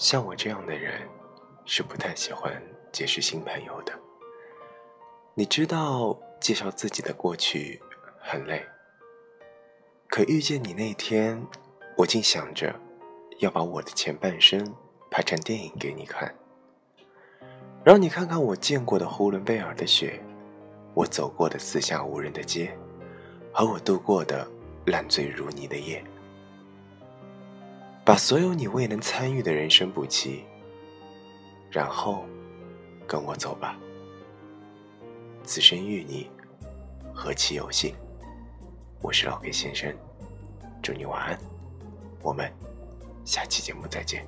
像我这样的人，是不太喜欢结识新朋友的。你知道，介绍自己的过去很累。可遇见你那天，我竟想着要把我的前半生拍成电影给你看，让你看看我见过的呼伦贝尔的雪，我走过的四下无人的街，和我度过的烂醉如泥的夜。把所有你未能参与的人生补齐，然后跟我走吧。此生遇你，何其有幸！我是老 K 先生，祝你晚安，我们下期节目再见。